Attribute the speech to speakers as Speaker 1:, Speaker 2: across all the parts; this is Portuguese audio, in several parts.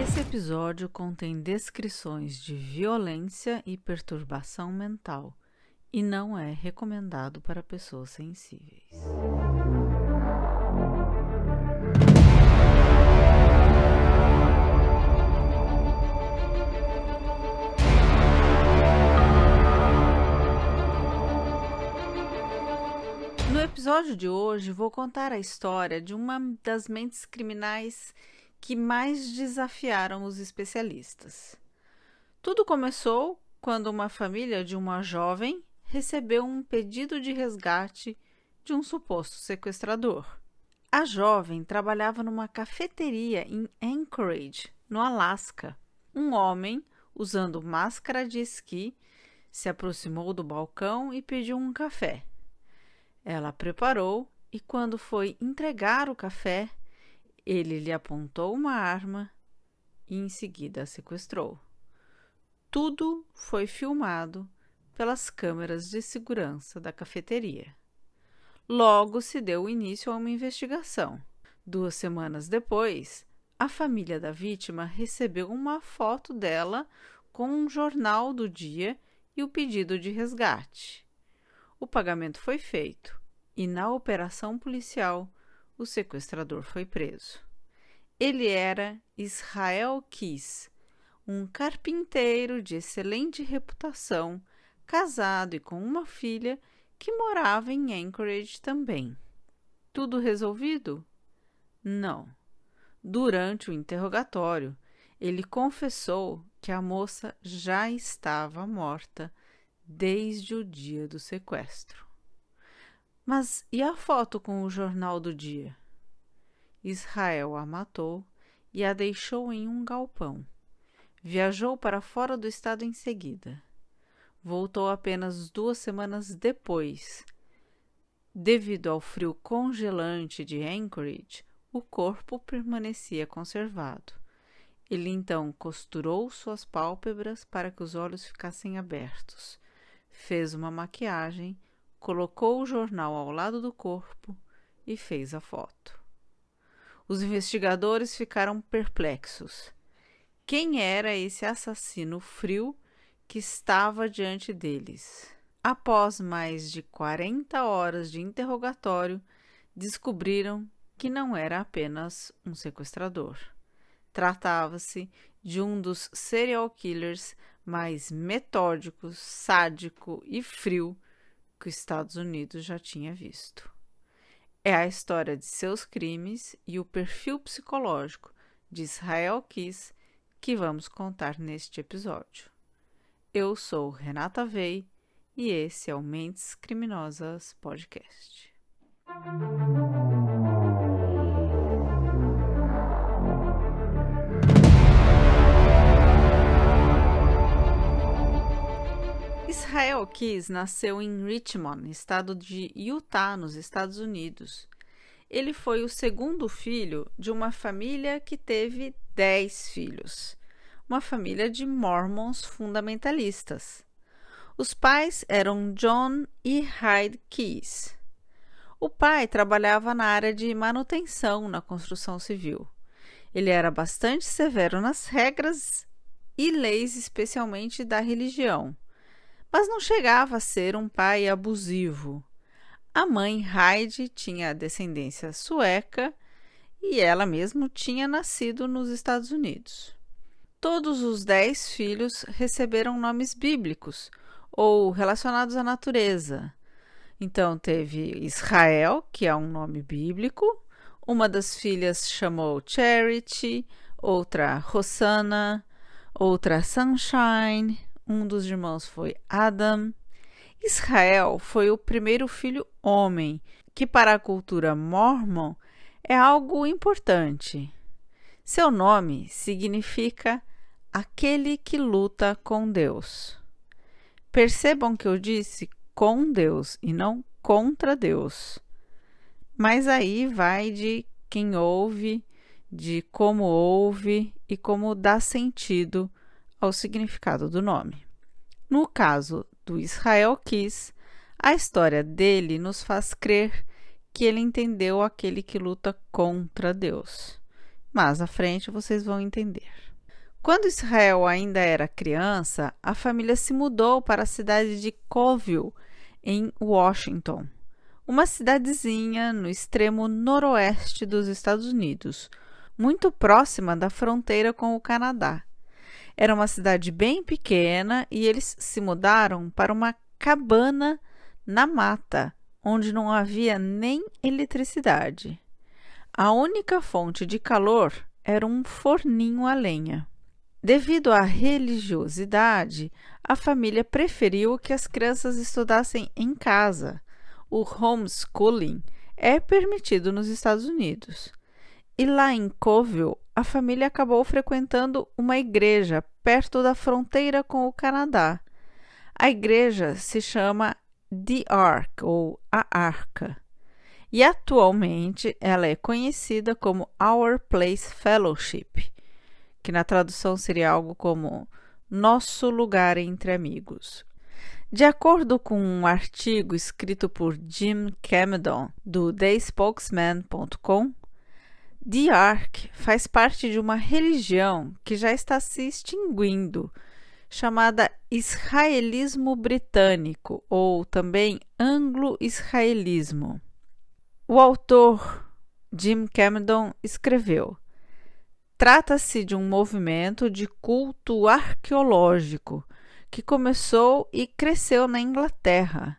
Speaker 1: Esse episódio contém descrições de violência e perturbação mental e não é recomendado para pessoas sensíveis. Episódio de hoje, vou contar a história de uma das mentes criminais que mais desafiaram os especialistas. Tudo começou quando uma família de uma jovem recebeu um pedido de resgate de um suposto sequestrador. A jovem trabalhava numa cafeteria em Anchorage, no Alasca. Um homem, usando máscara de esqui, se aproximou do balcão e pediu um café. Ela preparou e, quando foi entregar o café, ele lhe apontou uma arma e em seguida a sequestrou. Tudo foi filmado pelas câmeras de segurança da cafeteria. Logo se deu início a uma investigação. Duas semanas depois, a família da vítima recebeu uma foto dela com um jornal do dia e o pedido de resgate. O pagamento foi feito e, na operação policial, o sequestrador foi preso. Ele era Israel Kiss, um carpinteiro de excelente reputação, casado e com uma filha que morava em Anchorage também. Tudo resolvido? Não. Durante o interrogatório, ele confessou que a moça já estava morta desde o dia do sequestro. Mas e a foto com o jornal do dia? Israel a matou e a deixou em um galpão. Viajou para fora do estado em seguida. Voltou apenas duas semanas depois. Devido ao frio congelante de Anchorage, o corpo permanecia conservado. Ele então costurou suas pálpebras para que os olhos ficassem abertos, fez uma maquiagem, colocou o jornal ao lado do corpo e fez a foto. Os investigadores ficaram perplexos. Quem era esse assassino frio que estava diante deles? Após mais de 40 horas de interrogatório, descobriram que não era apenas um sequestrador. Tratava-se de um dos serial killers mais metódicos, sádico e frio que os Estados Unidos já tinha visto. É a história de seus crimes e o perfil psicológico de Israel Kiss que vamos contar neste episódio. Eu sou Renata Vei e esse é o Mentes Criminosas Podcast. Israel Keys nasceu em Richmond, estado de Utah, nos Estados Unidos. Ele foi o segundo filho de uma família que teve dez filhos, uma família de mormons fundamentalistas. Os pais eram John e Hyde Keys. O pai trabalhava na área de manutenção na construção civil. Ele era bastante severo nas regras e leis, especialmente da religião mas não chegava a ser um pai abusivo. A mãe Heidi tinha descendência sueca e ela mesma tinha nascido nos Estados Unidos. Todos os dez filhos receberam nomes bíblicos ou relacionados à natureza. Então teve Israel, que é um nome bíblico, uma das filhas chamou Charity, outra Rosanna, outra Sunshine, um dos irmãos foi Adam. Israel foi o primeiro filho homem, que para a cultura mormon é algo importante. Seu nome significa aquele que luta com Deus. Percebam que eu disse com Deus e não contra Deus. Mas aí vai de quem ouve, de como ouve e como dá sentido ao significado do nome. No caso do Israel Kiss, a história dele nos faz crer que ele entendeu aquele que luta contra Deus. Mas à frente vocês vão entender. Quando Israel ainda era criança, a família se mudou para a cidade de Colville, em Washington, uma cidadezinha no extremo noroeste dos Estados Unidos, muito próxima da fronteira com o Canadá. Era uma cidade bem pequena e eles se mudaram para uma cabana na mata, onde não havia nem eletricidade. A única fonte de calor era um forninho a lenha. Devido à religiosidade, a família preferiu que as crianças estudassem em casa. O homeschooling é permitido nos Estados Unidos. E lá em Coville, a família acabou frequentando uma igreja perto da fronteira com o Canadá. A igreja se chama The Ark ou a Arca. E atualmente ela é conhecida como Our Place Fellowship, que na tradução seria algo como Nosso Lugar entre Amigos. De acordo com um artigo escrito por Jim Cameron do TheSpokesman.com, The Ark faz parte de uma religião que já está se extinguindo, chamada israelismo britânico ou também anglo-israelismo. O autor Jim Cameron escreveu: Trata-se de um movimento de culto arqueológico que começou e cresceu na Inglaterra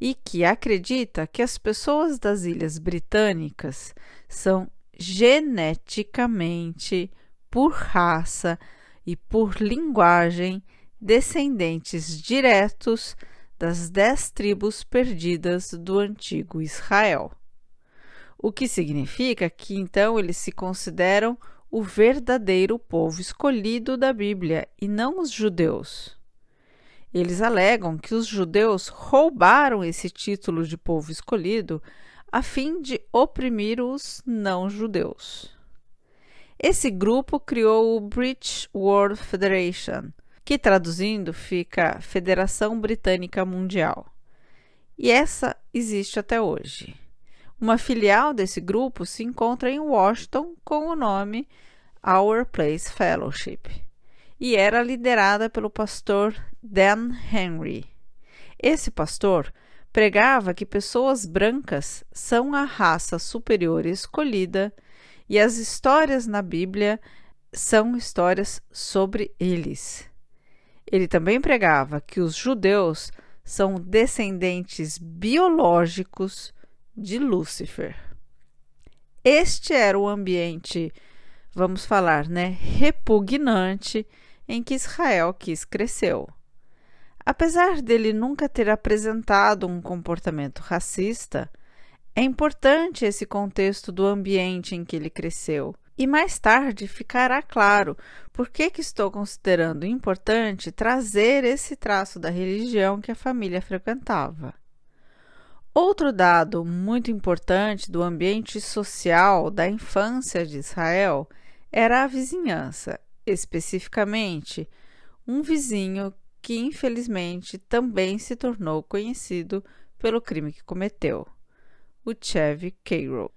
Speaker 1: e que acredita que as pessoas das Ilhas Britânicas são geneticamente, por raça e por linguagem, descendentes diretos das dez tribos perdidas do antigo Israel. O que significa que então eles se consideram o verdadeiro povo escolhido da Bíblia e não os judeus. Eles alegam que os judeus roubaram esse título de povo escolhido a fim de oprimir os não-judeus. Esse grupo criou o British World Federation, que traduzindo fica Federação Britânica Mundial. E essa existe até hoje. Uma filial desse grupo se encontra em Washington com o nome Our Place Fellowship e era liderada pelo pastor Dan Henry. Esse pastor pregava que pessoas brancas são a raça superior escolhida e as histórias na Bíblia são histórias sobre eles. Ele também pregava que os judeus são descendentes biológicos de Lúcifer. Este era o ambiente, vamos falar, né, repugnante em que Israel quis cresceu. Apesar dele nunca ter apresentado um comportamento racista, é importante esse contexto do ambiente em que ele cresceu. E mais tarde ficará claro por que, que estou considerando importante trazer esse traço da religião que a família frequentava. Outro dado muito importante do ambiente social da infância de Israel era a vizinhança, especificamente um vizinho que infelizmente também se tornou conhecido pelo crime que cometeu, o Chev Cairo.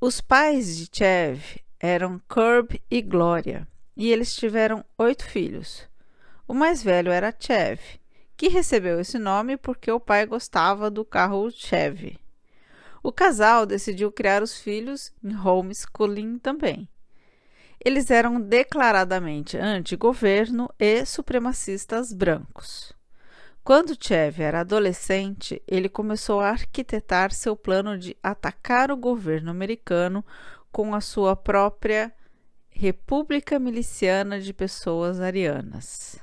Speaker 1: Os pais de Chev eram Curb e Glória, e eles tiveram oito filhos. O mais velho era Chev, que recebeu esse nome porque o pai gostava do carro Chev. O casal decidiu criar os filhos em homeschooling também. Eles eram declaradamente anti-governo e supremacistas brancos. Quando Chev era adolescente, ele começou a arquitetar seu plano de atacar o governo americano com a sua própria República Miliciana de Pessoas Arianas.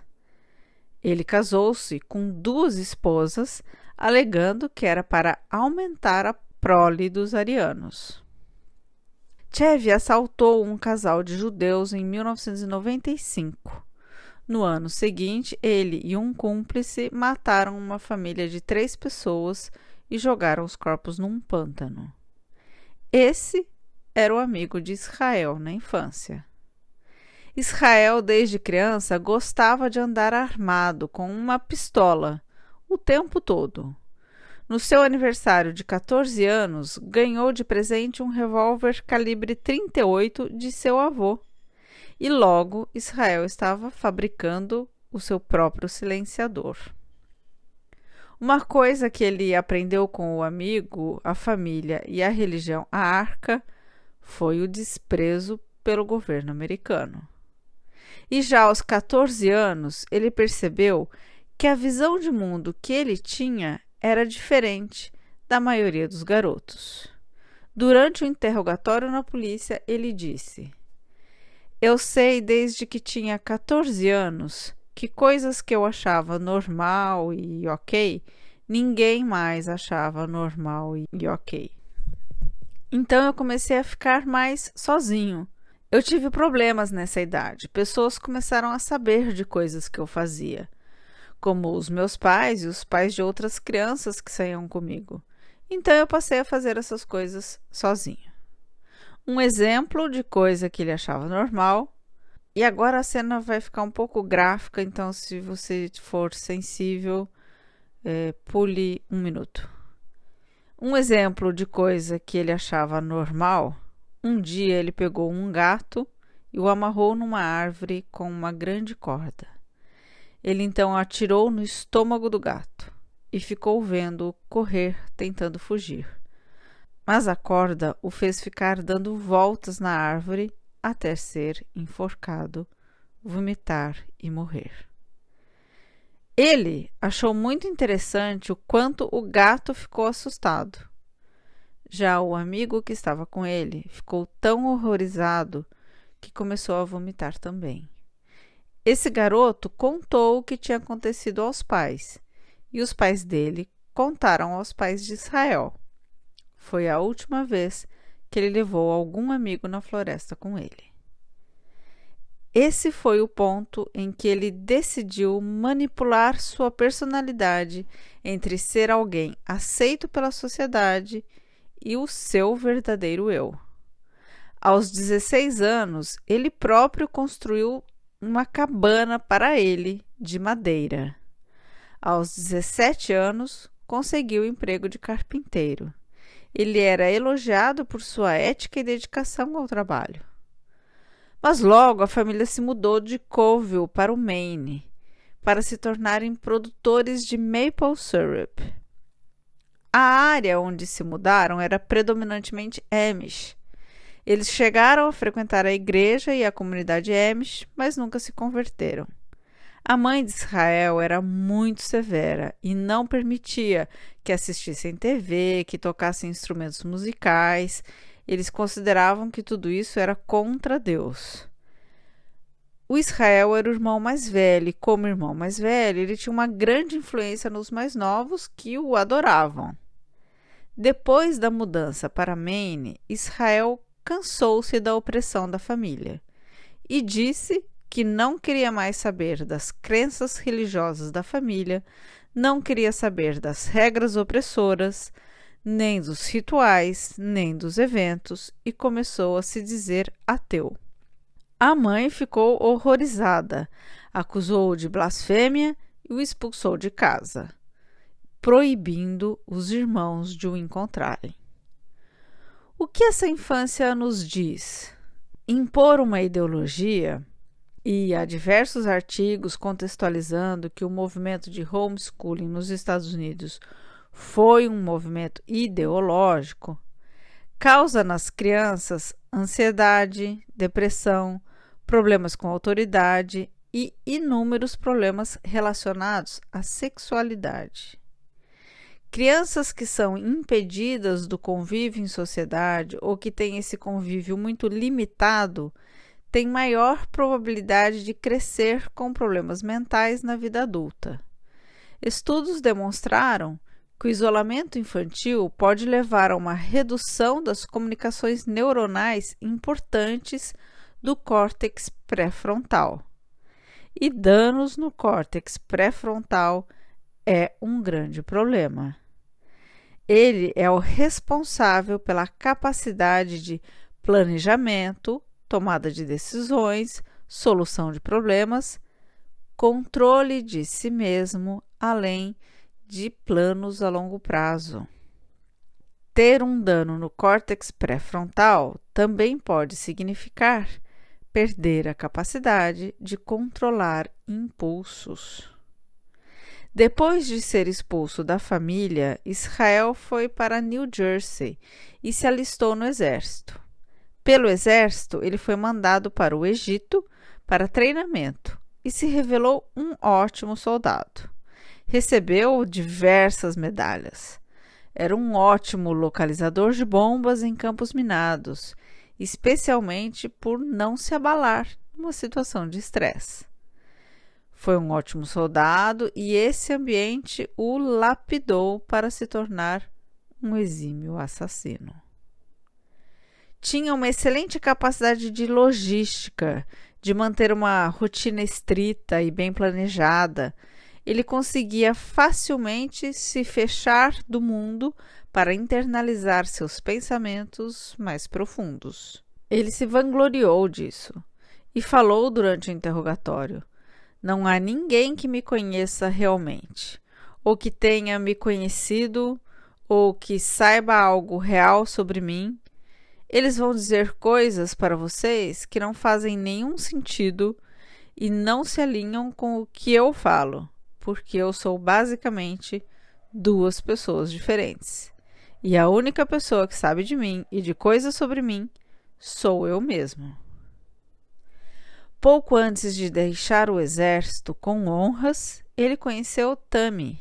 Speaker 1: Ele casou-se com duas esposas, alegando que era para aumentar a prole dos arianos. Chev assaltou um casal de judeus em 1995. No ano seguinte, ele e um cúmplice mataram uma família de três pessoas e jogaram os corpos num pântano. Esse era o amigo de Israel na infância. Israel, desde criança, gostava de andar armado com uma pistola o tempo todo. No seu aniversário de 14 anos, ganhou de presente um revólver calibre 38 de seu avô. E logo Israel estava fabricando o seu próprio silenciador. Uma coisa que ele aprendeu com o amigo, a família e a religião a arca foi o desprezo pelo governo americano. E já aos 14 anos, ele percebeu que a visão de mundo que ele tinha era diferente da maioria dos garotos. Durante o interrogatório na polícia, ele disse: Eu sei desde que tinha 14 anos que coisas que eu achava normal e ok, ninguém mais achava normal e ok. Então eu comecei a ficar mais sozinho. Eu tive problemas nessa idade. Pessoas começaram a saber de coisas que eu fazia, como os meus pais e os pais de outras crianças que saíam comigo. Então eu passei a fazer essas coisas sozinho. Um exemplo de coisa que ele achava normal e agora a cena vai ficar um pouco gráfica, então se você for sensível, é, pule um minuto. Um exemplo de coisa que ele achava normal: um dia ele pegou um gato e o amarrou numa árvore com uma grande corda. Ele então atirou no estômago do gato e ficou vendo-o correr tentando fugir. Mas a corda o fez ficar dando voltas na árvore até ser enforcado, vomitar e morrer. Ele achou muito interessante o quanto o gato ficou assustado. Já o amigo que estava com ele ficou tão horrorizado que começou a vomitar também. Esse garoto contou o que tinha acontecido aos pais, e os pais dele contaram aos pais de Israel. Foi a última vez que ele levou algum amigo na floresta com ele. Esse foi o ponto em que ele decidiu manipular sua personalidade entre ser alguém aceito pela sociedade e o seu verdadeiro eu. Aos 16 anos, ele próprio construiu uma cabana para ele de madeira. Aos 17 anos, conseguiu o emprego de carpinteiro. Ele era elogiado por sua ética e dedicação ao trabalho. Mas logo a família se mudou de Colville para o Maine, para se tornarem produtores de maple syrup. A área onde se mudaram era predominantemente Amish. Eles chegaram a frequentar a igreja e a comunidade Amish, mas nunca se converteram. A mãe de Israel era muito severa e não permitia que assistissem TV, que tocassem instrumentos musicais. Eles consideravam que tudo isso era contra Deus. O Israel era o irmão mais velho, e como irmão mais velho, ele tinha uma grande influência nos mais novos que o adoravam. Depois da mudança para Maine, Israel cansou-se da opressão da família e disse que não queria mais saber das crenças religiosas da família, não queria saber das regras opressoras, nem dos rituais, nem dos eventos e começou a se dizer ateu. A mãe ficou horrorizada, acusou-o de blasfêmia e o expulsou de casa, proibindo os irmãos de o encontrarem. O que essa infância nos diz? Impor uma ideologia e há diversos artigos contextualizando que o movimento de homeschooling nos Estados Unidos foi um movimento ideológico, causa nas crianças ansiedade, depressão, problemas com autoridade e inúmeros problemas relacionados à sexualidade. Crianças que são impedidas do convívio em sociedade ou que têm esse convívio muito limitado tem maior probabilidade de crescer com problemas mentais na vida adulta. Estudos demonstraram que o isolamento infantil pode levar a uma redução das comunicações neuronais importantes do córtex pré-frontal. E danos no córtex pré-frontal é um grande problema. Ele é o responsável pela capacidade de planejamento, tomada de decisões, solução de problemas, controle de si mesmo, além de planos a longo prazo. Ter um dano no córtex pré-frontal também pode significar perder a capacidade de controlar impulsos. Depois de ser expulso da família, Israel foi para New Jersey e se alistou no exército. Pelo exército, ele foi mandado para o Egito para treinamento e se revelou um ótimo soldado. Recebeu diversas medalhas. Era um ótimo localizador de bombas em campos minados, especialmente por não se abalar numa situação de estresse. Foi um ótimo soldado e esse ambiente o lapidou para se tornar um exímio assassino. Tinha uma excelente capacidade de logística, de manter uma rotina estrita e bem planejada. Ele conseguia facilmente se fechar do mundo para internalizar seus pensamentos mais profundos. Ele se vangloriou disso e falou durante o interrogatório: Não há ninguém que me conheça realmente, ou que tenha me conhecido, ou que saiba algo real sobre mim eles vão dizer coisas para vocês que não fazem nenhum sentido e não se alinham com o que eu falo, porque eu sou basicamente duas pessoas diferentes. E a única pessoa que sabe de mim e de coisas sobre mim sou eu mesmo. Pouco antes de deixar o exército com honras, ele conheceu Tami.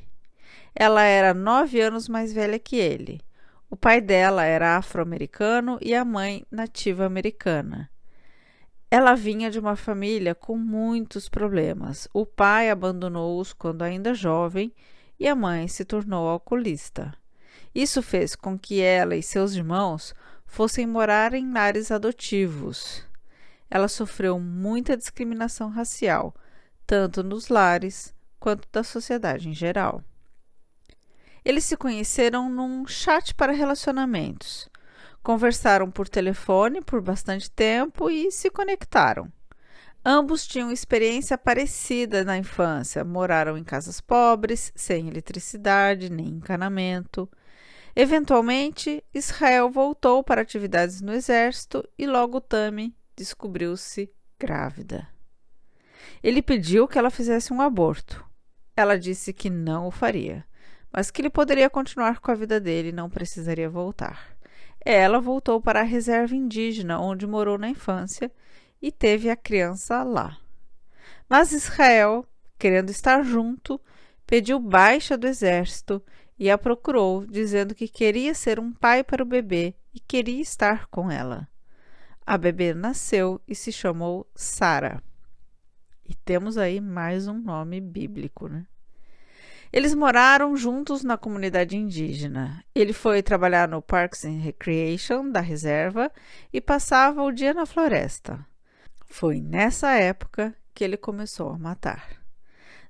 Speaker 1: Ela era nove anos mais velha que ele o pai dela era afro-americano e a mãe nativa americana. Ela vinha de uma família com muitos problemas. O pai abandonou-os quando ainda jovem e a mãe se tornou alcoolista. Isso fez com que ela e seus irmãos fossem morar em lares adotivos. Ela sofreu muita discriminação racial, tanto nos lares quanto da sociedade em geral. Eles se conheceram num chat para relacionamentos. Conversaram por telefone por bastante tempo e se conectaram. Ambos tinham experiência parecida na infância, moraram em casas pobres, sem eletricidade nem encanamento. Eventualmente, Israel voltou para atividades no exército e logo Tami descobriu-se grávida. Ele pediu que ela fizesse um aborto. Ela disse que não o faria mas que ele poderia continuar com a vida dele e não precisaria voltar. Ela voltou para a reserva indígena onde morou na infância e teve a criança lá. Mas Israel, querendo estar junto, pediu baixa do exército e a procurou, dizendo que queria ser um pai para o bebê e queria estar com ela. A bebê nasceu e se chamou Sara. E temos aí mais um nome bíblico, né? Eles moraram juntos na comunidade indígena. Ele foi trabalhar no Parks and Recreation da reserva e passava o dia na floresta. Foi nessa época que ele começou a matar.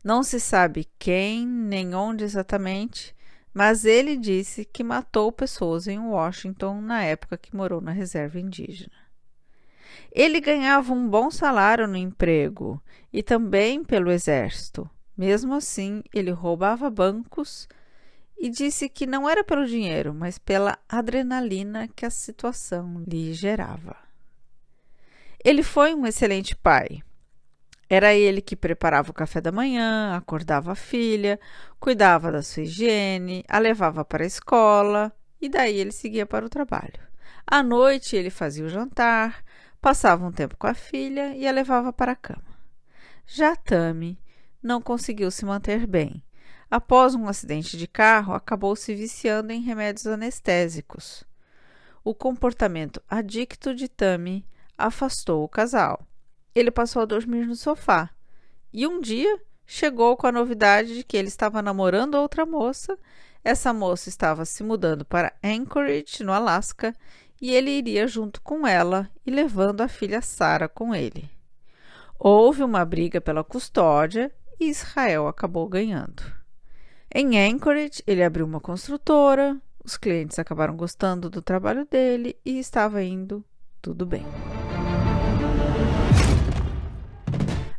Speaker 1: Não se sabe quem nem onde exatamente, mas ele disse que matou pessoas em Washington na época que morou na reserva indígena. Ele ganhava um bom salário no emprego e também pelo exército. Mesmo assim, ele roubava bancos e disse que não era pelo dinheiro, mas pela adrenalina que a situação lhe gerava. Ele foi um excelente pai. Era ele que preparava o café da manhã, acordava a filha, cuidava da sua higiene, a levava para a escola e daí ele seguia para o trabalho. À noite ele fazia o jantar, passava um tempo com a filha e a levava para a cama. Já Tami não conseguiu se manter bem. Após um acidente de carro, acabou se viciando em remédios anestésicos. O comportamento adicto de Tammy afastou o casal. Ele passou a dormir no sofá e um dia chegou com a novidade de que ele estava namorando outra moça. Essa moça estava se mudando para Anchorage, no Alasca, e ele iria junto com ela e levando a filha Sarah com ele. Houve uma briga pela custódia e Israel acabou ganhando. Em Anchorage, ele abriu uma construtora, os clientes acabaram gostando do trabalho dele e estava indo tudo bem.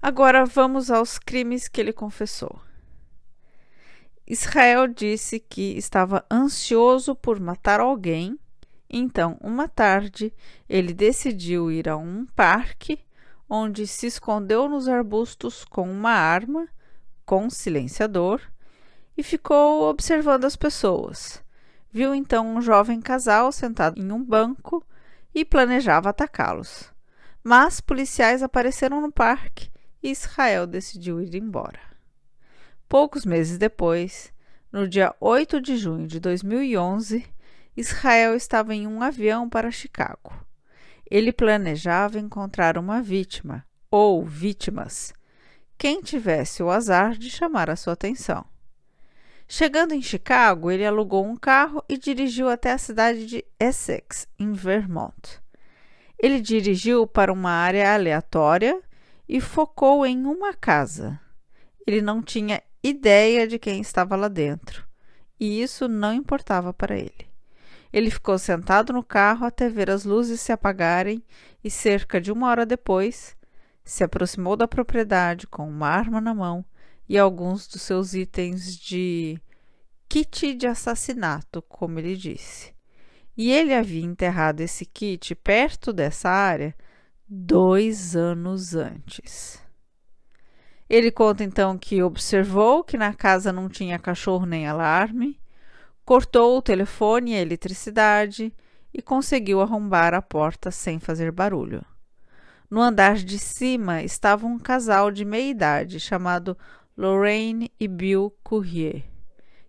Speaker 1: Agora vamos aos crimes que ele confessou. Israel disse que estava ansioso por matar alguém, então, uma tarde, ele decidiu ir a um parque onde se escondeu nos arbustos com uma arma, com silenciador, e ficou observando as pessoas. Viu então um jovem casal sentado em um banco e planejava atacá-los. Mas policiais apareceram no parque e Israel decidiu ir embora. Poucos meses depois, no dia 8 de junho de 2011, Israel estava em um avião para Chicago. Ele planejava encontrar uma vítima, ou vítimas, quem tivesse o azar de chamar a sua atenção. Chegando em Chicago, ele alugou um carro e dirigiu até a cidade de Essex, em Vermont. Ele dirigiu para uma área aleatória e focou em uma casa. Ele não tinha ideia de quem estava lá dentro, e isso não importava para ele. Ele ficou sentado no carro até ver as luzes se apagarem e, cerca de uma hora depois, se aproximou da propriedade com uma arma na mão e alguns dos seus itens de kit de assassinato, como ele disse. E ele havia enterrado esse kit perto dessa área dois anos antes. Ele conta então que observou que na casa não tinha cachorro nem alarme, cortou o telefone e a eletricidade e conseguiu arrombar a porta sem fazer barulho. No andar de cima estava um casal de meia idade chamado Lorraine e Bill Courrier,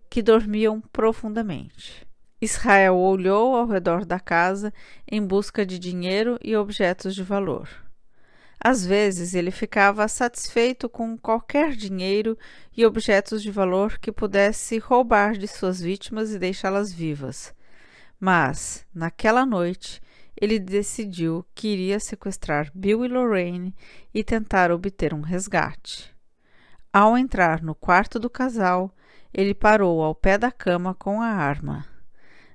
Speaker 1: que dormiam profundamente. Israel olhou ao redor da casa em busca de dinheiro e objetos de valor. Às vezes ele ficava satisfeito com qualquer dinheiro e objetos de valor que pudesse roubar de suas vítimas e deixá-las vivas. Mas, naquela noite, ele decidiu que iria sequestrar Bill e Lorraine e tentar obter um resgate. Ao entrar no quarto do casal, ele parou ao pé da cama com a arma.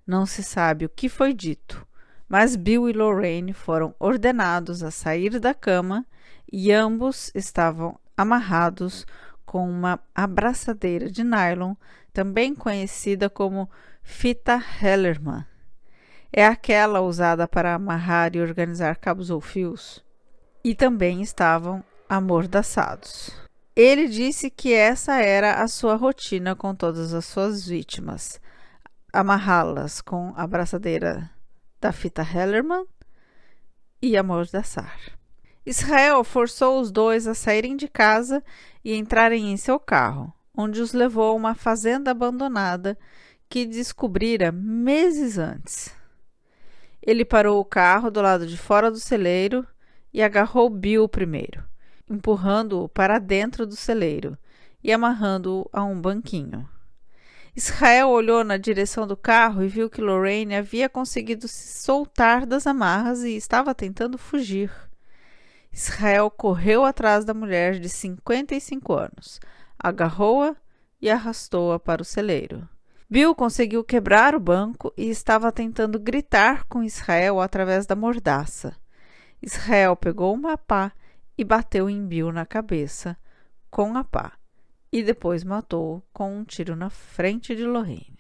Speaker 1: Não se sabe o que foi dito, mas Bill e Lorraine foram ordenados a sair da cama e ambos estavam amarrados com uma abraçadeira de nylon, também conhecida como fita Hellerman. É aquela usada para amarrar e organizar cabos ou fios. E também estavam amordaçados. Ele disse que essa era a sua rotina com todas as suas vítimas: amarrá-las com a abraçadeira da fita Hellerman e amordaçar. Israel forçou os dois a saírem de casa e entrarem em seu carro, onde os levou a uma fazenda abandonada que descobrira meses antes. Ele parou o carro do lado de fora do celeiro e agarrou Bill primeiro, empurrando-o para dentro do celeiro e amarrando-o a um banquinho. Israel olhou na direção do carro e viu que Lorraine havia conseguido se soltar das amarras e estava tentando fugir. Israel correu atrás da mulher de 55 anos, agarrou-a e arrastou-a para o celeiro. Bill conseguiu quebrar o banco e estava tentando gritar com Israel através da mordaça. Israel pegou uma pá e bateu em Bill na cabeça com a pá e depois matou com um tiro na frente de Lorraine.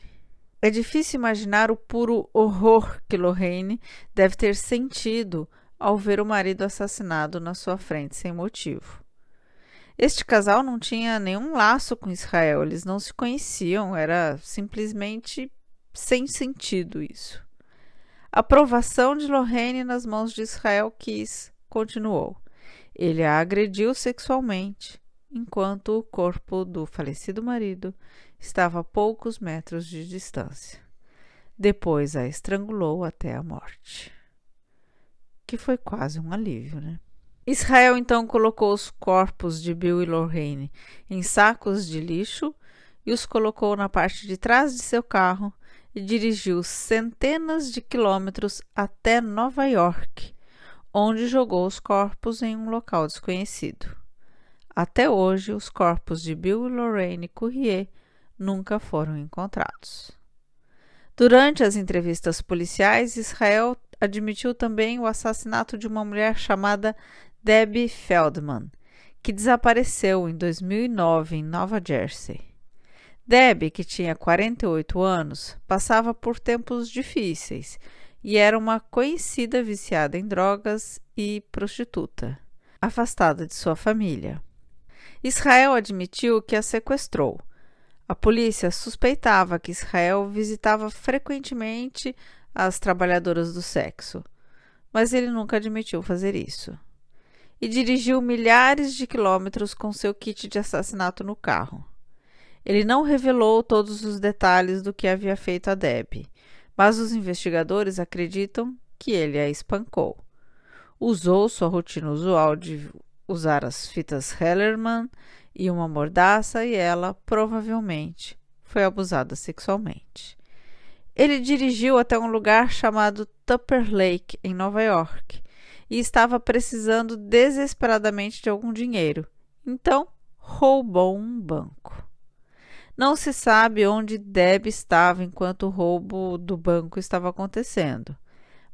Speaker 1: É difícil imaginar o puro horror que Lorraine deve ter sentido ao ver o marido assassinado na sua frente sem motivo. Este casal não tinha nenhum laço com Israel, eles não se conheciam, era simplesmente sem sentido isso. A aprovação de Lorraine nas mãos de Israel quis continuou. Ele a agrediu sexualmente, enquanto o corpo do falecido marido estava a poucos metros de distância. Depois a estrangulou até a morte. Que foi quase um alívio, né? Israel então colocou os corpos de Bill e Lorraine em sacos de lixo e os colocou na parte de trás de seu carro e dirigiu centenas de quilômetros até Nova York, onde jogou os corpos em um local desconhecido. Até hoje, os corpos de Bill e Lorraine Courrier nunca foram encontrados. Durante as entrevistas policiais, Israel admitiu também o assassinato de uma mulher chamada Debbie Feldman, que desapareceu em 2009 em Nova Jersey. Debbie, que tinha 48 anos, passava por tempos difíceis e era uma conhecida viciada em drogas e prostituta, afastada de sua família. Israel admitiu que a sequestrou. A polícia suspeitava que Israel visitava frequentemente as trabalhadoras do sexo, mas ele nunca admitiu fazer isso. E dirigiu milhares de quilômetros com seu kit de assassinato no carro. Ele não revelou todos os detalhes do que havia feito a Deb, mas os investigadores acreditam que ele a espancou. Usou sua rotina usual de usar as fitas Hellerman e uma mordaça e ela, provavelmente, foi abusada sexualmente. Ele dirigiu até um lugar chamado Tupper Lake, em Nova York, e estava precisando desesperadamente de algum dinheiro. Então, roubou um banco. Não se sabe onde Deb estava enquanto o roubo do banco estava acontecendo,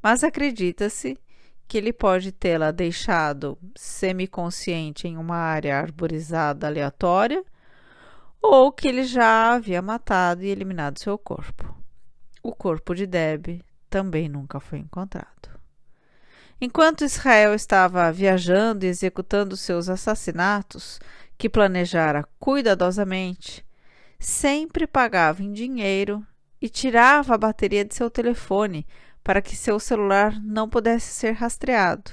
Speaker 1: mas acredita-se que ele pode tê-la deixado semiconsciente em uma área arborizada aleatória ou que ele já havia matado e eliminado seu corpo. O corpo de Deb também nunca foi encontrado. Enquanto Israel estava viajando e executando seus assassinatos, que planejara cuidadosamente, sempre pagava em dinheiro e tirava a bateria de seu telefone para que seu celular não pudesse ser rastreado.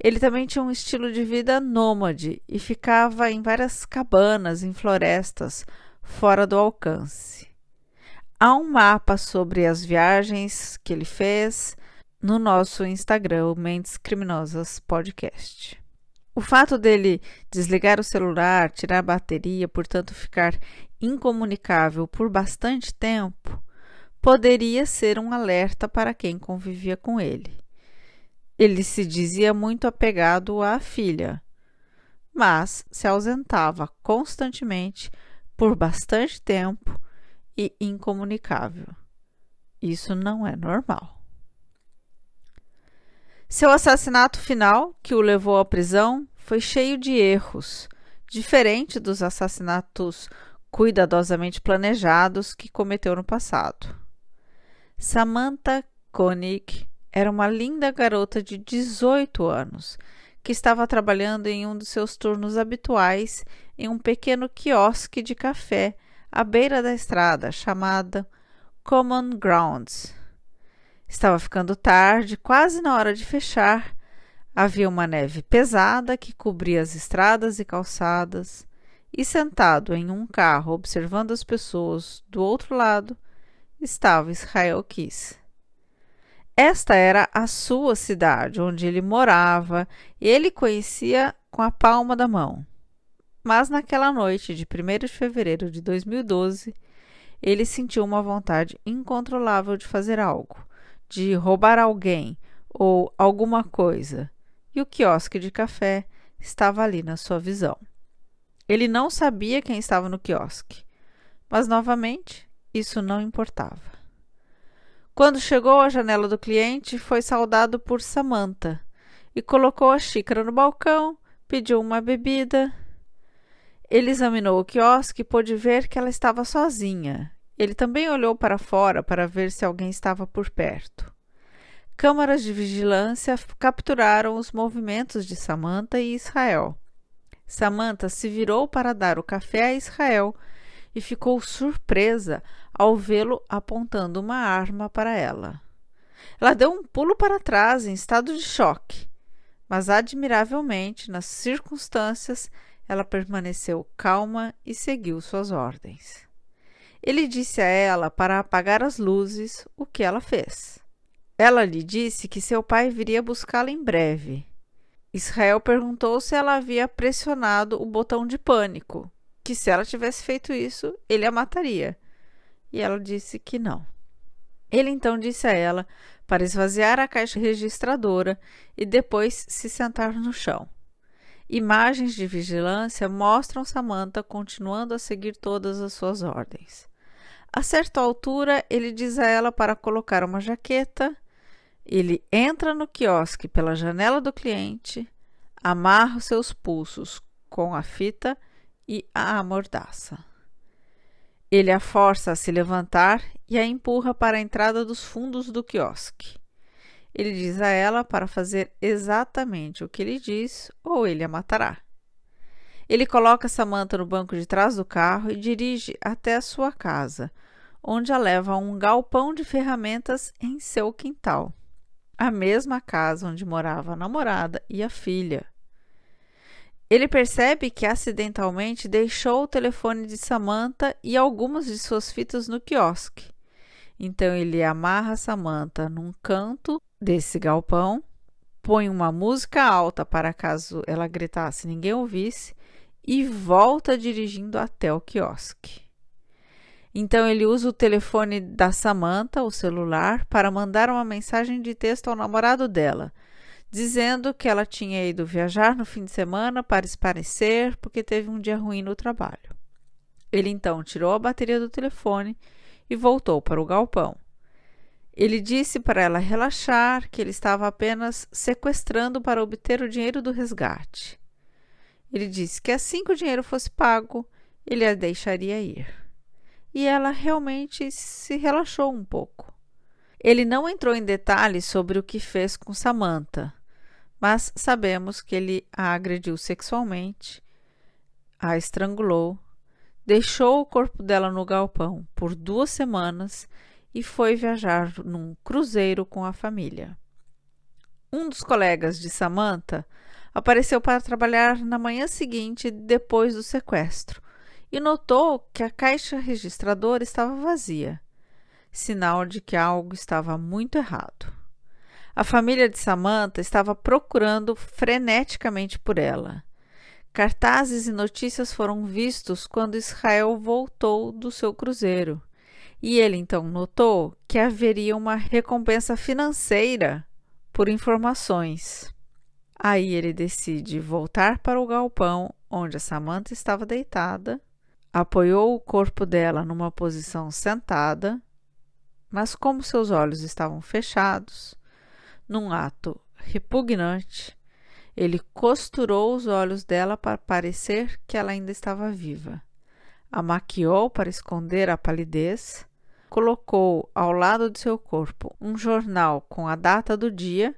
Speaker 1: Ele também tinha um estilo de vida nômade e ficava em várias cabanas em florestas fora do alcance. Há um mapa sobre as viagens que ele fez no nosso Instagram, Mentes Criminosas Podcast. O fato dele desligar o celular, tirar a bateria, portanto ficar incomunicável por bastante tempo, poderia ser um alerta para quem convivia com ele. Ele se dizia muito apegado à filha, mas se ausentava constantemente por bastante tempo e incomunicável. Isso não é normal. Seu assassinato final, que o levou à prisão, foi cheio de erros, diferente dos assassinatos cuidadosamente planejados que cometeu no passado. Samantha Koenig era uma linda garota de 18 anos que estava trabalhando em um dos seus turnos habituais em um pequeno quiosque de café à beira da estrada chamada Common Grounds. Estava ficando tarde, quase na hora de fechar. Havia uma neve pesada que cobria as estradas e calçadas, e sentado em um carro observando as pessoas do outro lado, estava Israel Kiss. Esta era a sua cidade, onde ele morava, e ele conhecia com a palma da mão. Mas naquela noite de 1 de fevereiro de 2012, ele sentiu uma vontade incontrolável de fazer algo, de roubar alguém ou alguma coisa, e o quiosque de café estava ali na sua visão. Ele não sabia quem estava no quiosque, mas novamente isso não importava. Quando chegou à janela do cliente, foi saudado por Samantha e colocou a xícara no balcão, pediu uma bebida. Ele examinou o quiosque e pôde ver que ela estava sozinha. Ele também olhou para fora para ver se alguém estava por perto. Câmaras de vigilância capturaram os movimentos de Samantha e Israel. Samantha se virou para dar o café a Israel e ficou surpresa ao vê-lo apontando uma arma para ela. Ela deu um pulo para trás em estado de choque, mas admiravelmente, nas circunstâncias, ela permaneceu calma e seguiu suas ordens. Ele disse a ela para apagar as luzes, o que ela fez. Ela lhe disse que seu pai viria buscá-la em breve. Israel perguntou se ela havia pressionado o botão de pânico, que se ela tivesse feito isso, ele a mataria. E ela disse que não. Ele então disse a ela para esvaziar a caixa registradora e depois se sentar no chão. Imagens de vigilância mostram Samantha continuando a seguir todas as suas ordens. A certa altura, ele diz a ela para colocar uma jaqueta Ele entra no quiosque pela janela do cliente, amarra os seus pulsos com a fita e a amordaça. Ele a força a se levantar e a empurra para a entrada dos fundos do quiosque. Ele diz a ela para fazer exatamente o que ele diz ou ele a matará. Ele coloca Samantha no banco de trás do carro e dirige até a sua casa, onde a leva a um galpão de ferramentas em seu quintal. A mesma casa onde morava a namorada e a filha. Ele percebe que acidentalmente deixou o telefone de Samantha e algumas de suas fitas no quiosque. Então ele amarra Samantha num canto desse galpão, põe uma música alta para caso ela gritasse ninguém ouvisse e volta dirigindo até o quiosque. Então ele usa o telefone da Samantha, o celular, para mandar uma mensagem de texto ao namorado dela dizendo que ela tinha ido viajar no fim de semana para esparecer porque teve um dia ruim no trabalho. Ele então tirou a bateria do telefone e voltou para o galpão. Ele disse para ela relaxar que ele estava apenas sequestrando para obter o dinheiro do resgate. Ele disse que assim que o dinheiro fosse pago, ele a deixaria ir. E ela realmente se relaxou um pouco. Ele não entrou em detalhes sobre o que fez com Samantha, mas sabemos que ele a agrediu sexualmente, a estrangulou, deixou o corpo dela no galpão por duas semanas e foi viajar num cruzeiro com a família. Um dos colegas de Samantha apareceu para trabalhar na manhã seguinte depois do sequestro e notou que a caixa registradora estava vazia, sinal de que algo estava muito errado. A família de Samantha estava procurando freneticamente por ela. Cartazes e notícias foram vistos quando Israel voltou do seu cruzeiro. E ele então notou que haveria uma recompensa financeira por informações. Aí ele decide voltar para o galpão onde a Samantha estava deitada, apoiou o corpo dela numa posição sentada, mas como seus olhos estavam fechados, num ato repugnante, ele costurou os olhos dela para parecer que ela ainda estava viva. A maquiou para esconder a palidez, colocou ao lado de seu corpo um jornal com a data do dia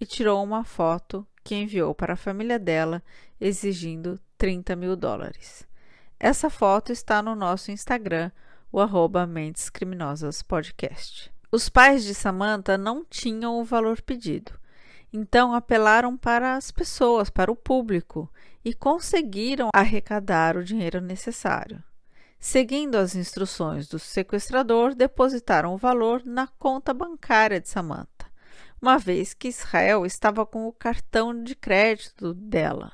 Speaker 1: e tirou uma foto que enviou para a família dela exigindo 30 mil dólares. Essa foto está no nosso Instagram, o arroba Mentes Criminosas Podcast. Os pais de Samantha não tinham o valor pedido, então apelaram para as pessoas, para o público, e conseguiram arrecadar o dinheiro necessário. Seguindo as instruções do sequestrador, depositaram o valor na conta bancária de Samantha, uma vez que Israel estava com o cartão de crédito dela.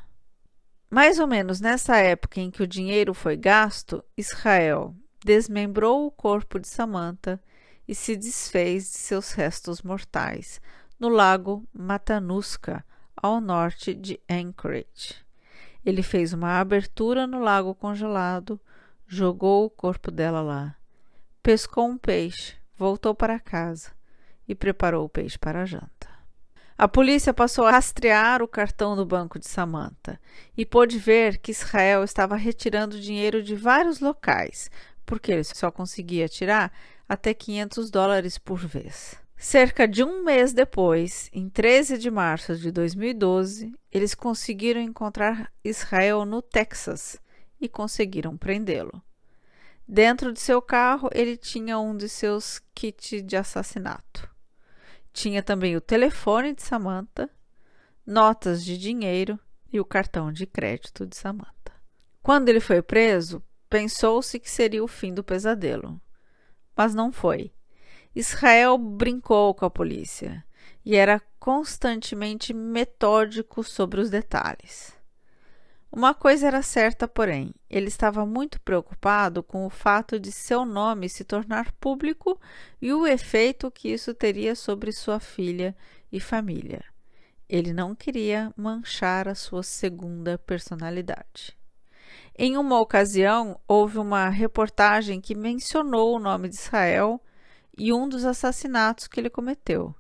Speaker 1: Mais ou menos nessa época em que o dinheiro foi gasto, Israel desmembrou o corpo de Samantha e se desfez de seus restos mortais no lago Matanuska, ao norte de Anchorage. Ele fez uma abertura no lago congelado, jogou o corpo dela lá, pescou um peixe, voltou para casa e preparou o peixe para a janta. A polícia passou a rastrear o cartão do banco de Samantha e pôde ver que Israel estava retirando dinheiro de vários locais, porque ele só conseguia tirar até 500 dólares por vez. Cerca de um mês depois, em 13 de março de 2012, eles conseguiram encontrar Israel no Texas e conseguiram prendê-lo. Dentro de seu carro, ele tinha um de seus kits de assassinato. Tinha também o telefone de Samantha, notas de dinheiro e o cartão de crédito de Samantha. Quando ele foi preso, pensou-se que seria o fim do pesadelo mas não foi. Israel brincou com a polícia e era constantemente metódico sobre os detalhes. Uma coisa era certa, porém, ele estava muito preocupado com o fato de seu nome se tornar público e o efeito que isso teria sobre sua filha e família. Ele não queria manchar a sua segunda personalidade. Em uma ocasião, houve uma reportagem que mencionou o nome de Israel e um dos assassinatos que ele cometeu.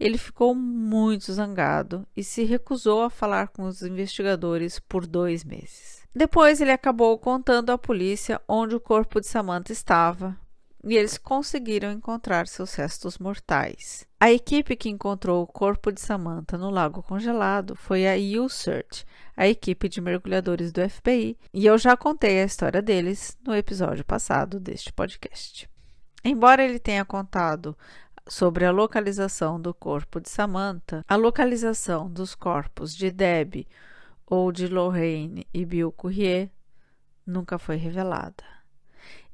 Speaker 1: ele ficou muito zangado e se recusou a falar com os investigadores por dois meses. Depois, ele acabou contando à polícia onde o corpo de Samantha estava e eles conseguiram encontrar seus restos mortais. A equipe que encontrou o corpo de Samantha no lago congelado foi a U-Search, a equipe de mergulhadores do FBI, e eu já contei a história deles no episódio passado deste podcast. Embora ele tenha contado sobre a localização do corpo de Samantha, a localização dos corpos de Debbie ou de Lorraine e Bill Courrier nunca foi revelada.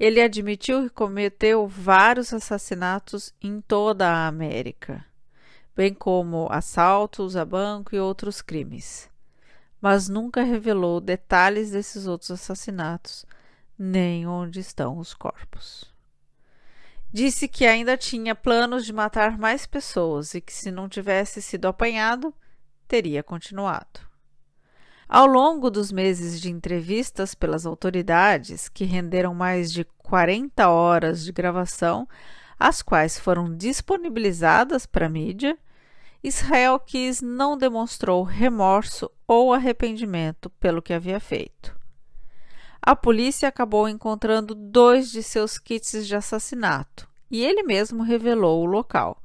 Speaker 1: Ele admitiu que cometeu vários assassinatos em toda a América, bem como assaltos a banco e outros crimes, mas nunca revelou detalhes desses outros assassinatos, nem onde estão os corpos. Disse que ainda tinha planos de matar mais pessoas e que, se não tivesse sido apanhado, teria continuado. Ao longo dos meses de entrevistas pelas autoridades, que renderam mais de 40 horas de gravação, as quais foram disponibilizadas para a mídia, Israel Kiss não demonstrou remorso ou arrependimento pelo que havia feito a polícia acabou encontrando dois de seus kits de assassinato e ele mesmo revelou o local,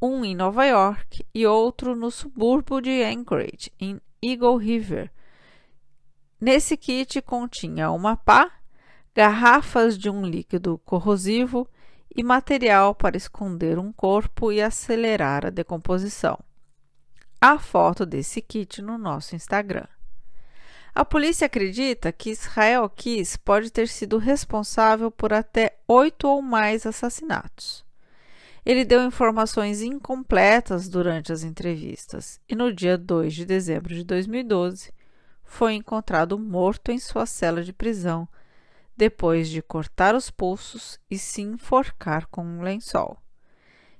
Speaker 1: um em Nova York e outro no subúrbio de Anchorage, em Eagle River. Nesse kit continha uma pá, garrafas de um líquido corrosivo e material para esconder um corpo e acelerar a decomposição. Há foto desse kit no nosso Instagram. A polícia acredita que Israel Kiss pode ter sido responsável por até oito ou mais assassinatos. Ele deu informações incompletas durante as entrevistas e no dia 2 de dezembro de 2012 foi encontrado morto em sua cela de prisão depois de cortar os pulsos e se enforcar com um lençol.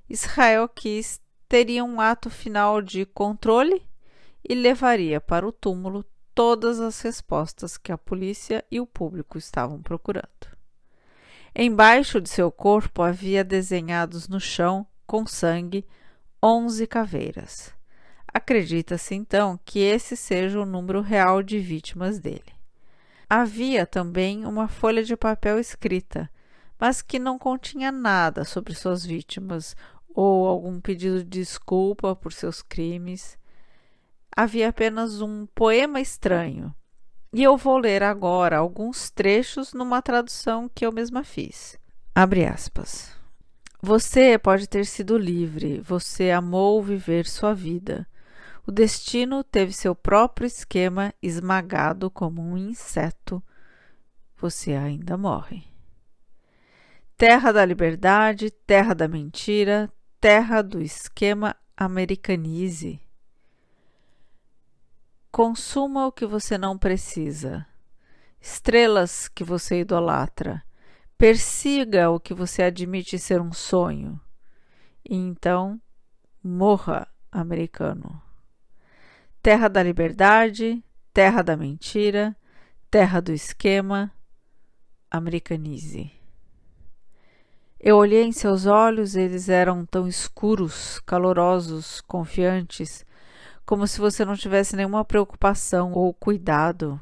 Speaker 1: Israel Kiss teria um ato final de controle e levaria para o túmulo todas as respostas que a polícia e o público estavam procurando. Embaixo de seu corpo havia desenhados no chão, com sangue, onze caveiras. Acredita-se então que esse seja o número real de vítimas dele. Havia também uma folha de papel escrita, mas que não continha nada sobre suas vítimas ou algum pedido de desculpa por seus crimes havia apenas um poema estranho. E eu vou ler agora alguns trechos numa tradução que eu mesma fiz. Abre aspas. Você pode ter sido livre, você amou viver sua vida. O destino teve seu próprio esquema esmagado como um inseto. Você ainda morre. Terra da liberdade, terra da mentira, terra do esquema americanize. Consuma o que você não precisa. Estrelas que você idolatra. Persiga o que você admite ser um sonho. E então, morra, americano. Terra da liberdade, terra da mentira, terra do esquema, americanize. Eu olhei em seus olhos, eles eram tão escuros, calorosos, confiantes, como se você não tivesse nenhuma preocupação ou cuidado.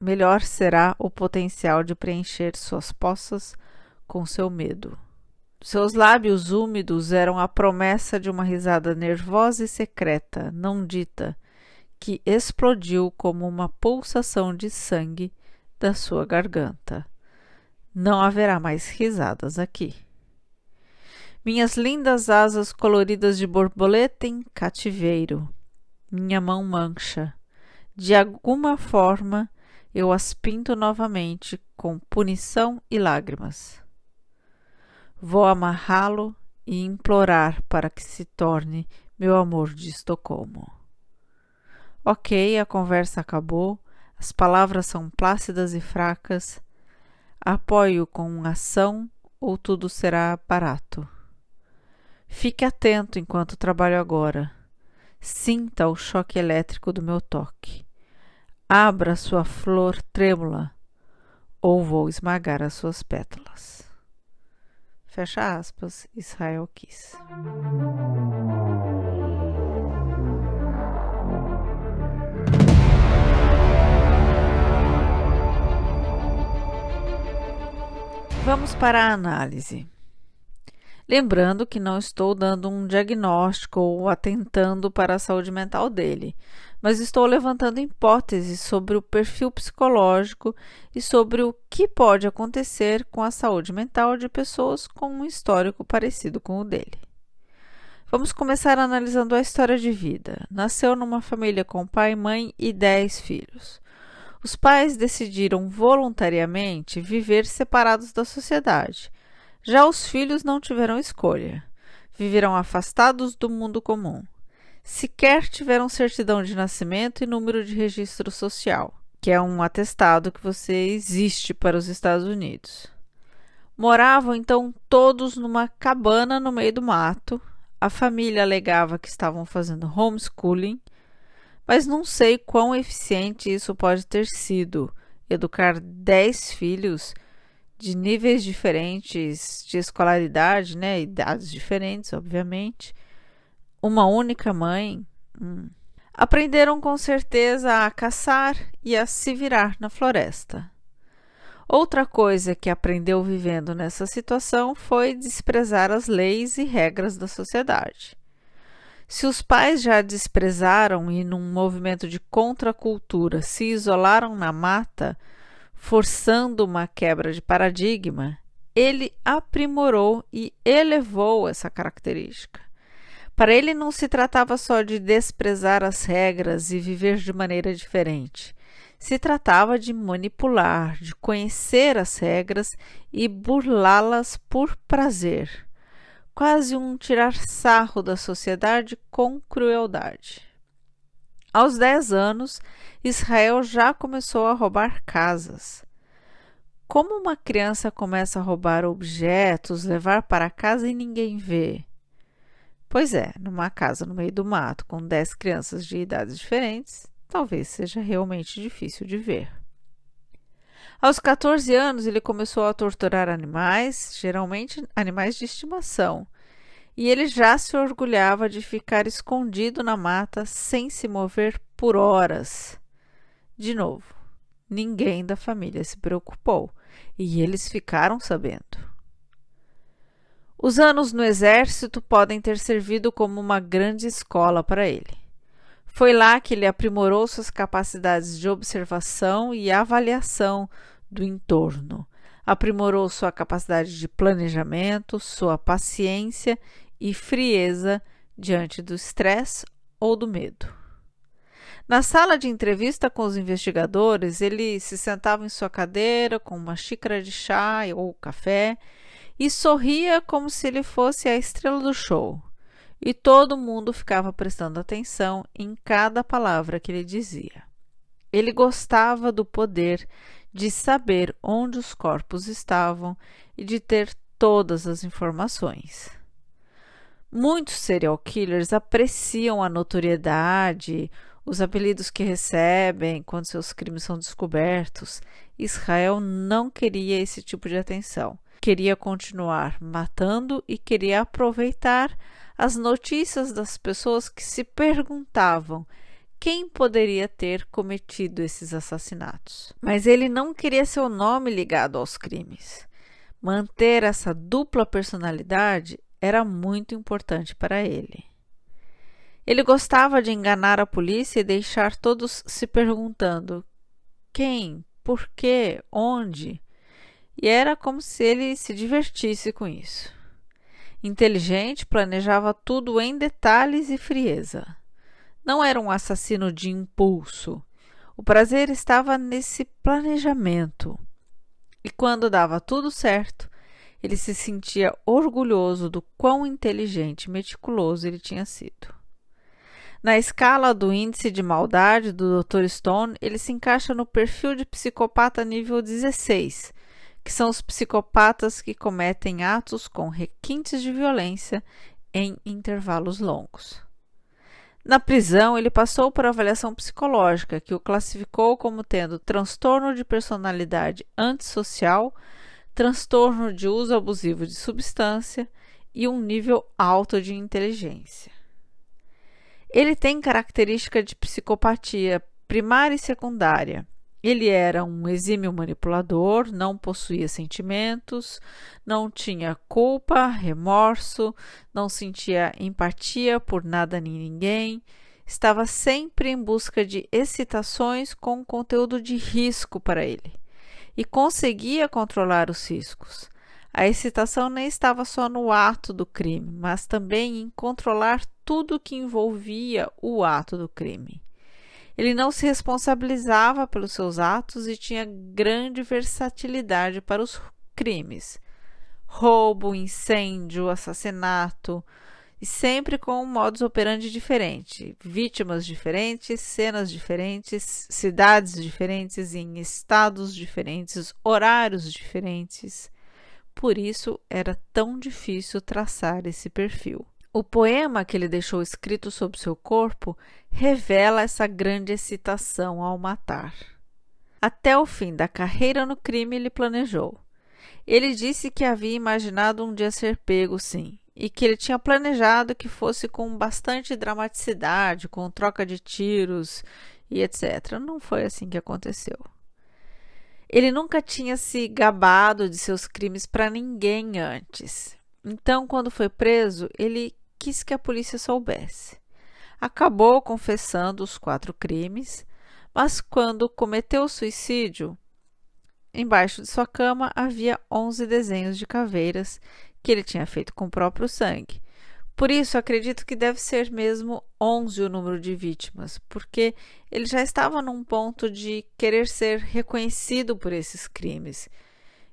Speaker 1: Melhor será o potencial de preencher suas poças com seu medo. Seus lábios úmidos eram a promessa de uma risada nervosa e secreta, não dita, que explodiu como uma pulsação de sangue da sua garganta. Não haverá mais risadas aqui minhas lindas asas coloridas de borboleta em cativeiro, minha mão mancha. De alguma forma eu as pinto novamente com punição e lágrimas. Vou amarrá-lo e implorar para que se torne meu amor de Estocolmo. Ok, a conversa acabou, as palavras são plácidas e fracas. Apoio com ação ou tudo será barato. Fique atento enquanto trabalho agora. Sinta o choque elétrico do meu toque. Abra sua flor trêmula, ou vou esmagar as suas pétalas. Fecha aspas, Israel quis. Vamos para a análise. Lembrando que não estou dando um diagnóstico ou atentando para a saúde mental dele, mas estou levantando hipóteses sobre o perfil psicológico e sobre o que pode acontecer com a saúde mental de pessoas com um histórico parecido com o dele. Vamos começar analisando a história de vida. Nasceu numa família com pai, mãe e dez filhos. Os pais decidiram voluntariamente viver separados da sociedade já os filhos não tiveram escolha. Viverão afastados do mundo comum. Sequer tiveram certidão de nascimento e número de registro social, que é um atestado que você existe para os Estados Unidos. Moravam então todos numa cabana no meio do mato. A família alegava que estavam fazendo homeschooling, mas não sei quão eficiente isso pode ter sido. Educar dez filhos de níveis diferentes de escolaridade, né? Idades diferentes, obviamente. Uma única mãe. Hum. Aprenderam com certeza a caçar e a se virar na floresta. Outra coisa que aprendeu vivendo nessa situação foi desprezar as leis e regras da sociedade. Se os pais já desprezaram e, num movimento de contracultura, se isolaram na mata, forçando uma quebra de paradigma, ele aprimorou e elevou essa característica. Para ele não se tratava só de desprezar as regras e viver de maneira diferente. Se tratava de manipular, de conhecer as regras e burlá-las por prazer. Quase um tirar sarro da sociedade com crueldade. Aos 10 anos, Israel já começou a roubar casas. Como uma criança começa a roubar objetos, levar para casa e ninguém vê? Pois é, numa casa no meio do mato com 10 crianças de idades diferentes, talvez seja realmente difícil de ver. Aos 14 anos, ele começou a torturar animais, geralmente animais de estimação, e ele já se orgulhava de ficar escondido na mata sem se mover por horas. De novo, ninguém da família se preocupou e eles ficaram sabendo. Os anos no exército podem ter servido como uma grande escola para ele. Foi lá que ele aprimorou suas capacidades de observação e avaliação do entorno, aprimorou sua capacidade de planejamento, sua paciência e frieza diante do estresse ou do medo. Na sala de entrevista com os investigadores, ele se sentava em sua cadeira com uma xícara de chá ou café e sorria como se ele fosse a estrela do show. E todo mundo ficava prestando atenção em cada palavra que ele dizia. Ele gostava do poder de saber onde os corpos estavam e de ter todas as informações. Muitos serial killers apreciam a notoriedade, os apelidos que recebem quando seus crimes são descobertos. Israel não queria esse tipo de atenção. Queria continuar matando e queria aproveitar as notícias das pessoas que se perguntavam quem poderia ter cometido esses assassinatos. Mas ele não queria seu nome ligado aos crimes. Manter essa dupla personalidade era muito importante para ele. Ele gostava de enganar a polícia e deixar todos se perguntando quem, por quê, onde, e era como se ele se divertisse com isso. Inteligente, planejava tudo em detalhes e frieza. Não era um assassino de impulso. O prazer estava nesse planejamento. E quando dava tudo certo, ele se sentia orgulhoso do quão inteligente e meticuloso ele tinha sido. Na escala do índice de maldade do Dr. Stone, ele se encaixa no perfil de psicopata nível 16, que são os psicopatas que cometem atos com requintes de violência em intervalos longos. Na prisão, ele passou por avaliação psicológica, que o classificou como tendo transtorno de personalidade antissocial, transtorno de uso abusivo de substância e um nível alto de inteligência. Ele tem característica de psicopatia primária e secundária. Ele era um exímio manipulador, não possuía sentimentos, não tinha culpa, remorso, não sentia empatia por nada nem ninguém, estava sempre em busca de excitações com conteúdo de risco para ele e conseguia controlar os riscos. A excitação nem estava só no ato do crime, mas também em controlar tudo que envolvia o ato do crime. Ele não se responsabilizava pelos seus atos e tinha grande versatilidade para os crimes: roubo, incêndio, assassinato, e sempre com um modus operandi diferente, vítimas diferentes, cenas diferentes, cidades diferentes, em estados diferentes, horários diferentes. Por isso era tão difícil traçar esse perfil. O poema que ele deixou escrito sobre seu corpo revela essa grande excitação ao matar. Até o fim da carreira no crime ele planejou. Ele disse que havia imaginado um dia ser pego, sim, e que ele tinha planejado que fosse com bastante dramaticidade, com troca de tiros e etc. Não foi assim que aconteceu. Ele nunca tinha se gabado de seus crimes para ninguém antes. Então, quando foi preso, ele quis que a polícia soubesse. Acabou confessando os quatro crimes, mas quando cometeu o suicídio, embaixo de sua cama havia 11 desenhos de caveiras que ele tinha feito com o próprio sangue. Por isso, acredito que deve ser mesmo 11 o número de vítimas, porque ele já estava num ponto de querer ser reconhecido por esses crimes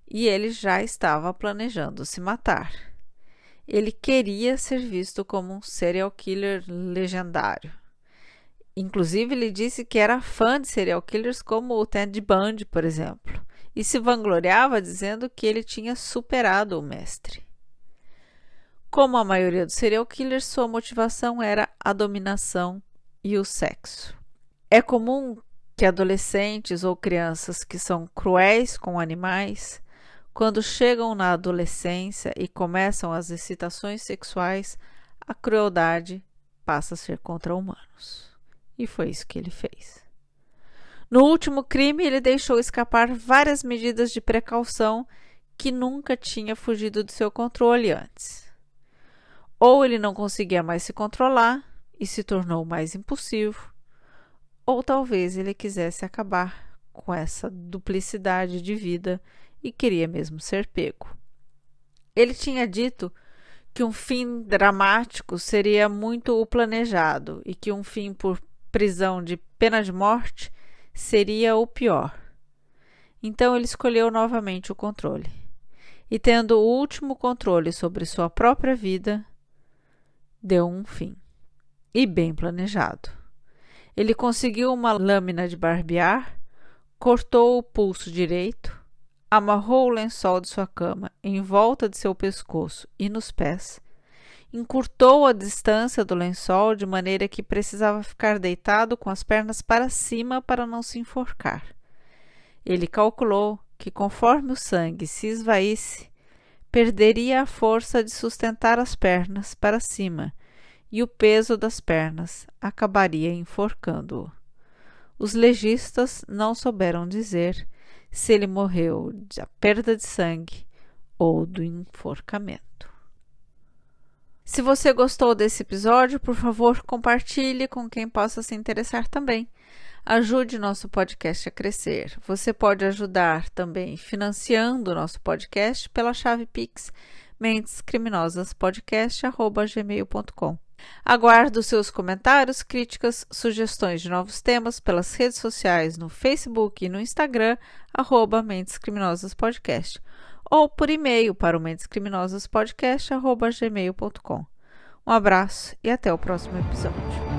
Speaker 1: e ele já estava planejando se matar. Ele queria ser visto como um serial killer legendário. Inclusive, ele disse que era fã de serial killers como o Ted Bundy, por exemplo, e se vangloriava dizendo que ele tinha superado o mestre. Como a maioria dos serial killers, sua motivação era a dominação e o sexo. É comum que adolescentes ou crianças que são cruéis com animais, quando chegam na adolescência e começam as excitações sexuais, a crueldade passa a ser contra humanos. E foi isso que ele fez. No último crime, ele deixou escapar várias medidas de precaução que nunca tinha fugido do seu controle antes. Ou ele não conseguia mais se controlar e se tornou mais impulsivo, ou talvez ele quisesse acabar com essa duplicidade de vida e queria mesmo ser pego. Ele tinha dito que um fim dramático seria muito o planejado e que um fim por prisão de pena de morte seria o pior. Então ele escolheu novamente o controle. E tendo o último controle sobre sua própria vida, deu um fim. E bem planejado. Ele conseguiu uma lâmina de barbear, cortou o pulso direito, amarrou o lençol de sua cama em volta de seu pescoço e nos pés, encurtou a distância do lençol de maneira que precisava ficar deitado com as pernas para cima para não se enforcar. Ele calculou que, conforme o sangue se esvaísse, perderia a força de sustentar as pernas para cima e o peso das pernas acabaria enforcando-o. Os legistas não souberam dizer se ele morreu da perda de sangue ou do enforcamento. Se você gostou desse episódio, por favor, compartilhe com quem possa se interessar também. Ajude nosso podcast a crescer. Você pode ajudar também financiando o nosso podcast pela chave Pix mentescriminosaspodcast.gmail.com. Aguardo seus comentários, críticas, sugestões de novos temas pelas redes sociais no Facebook e no Instagram, arroba Mentes Criminosas Podcast, ou por e-mail para o mentescriminosaspodcast.gmail.com. Um abraço e até o próximo episódio.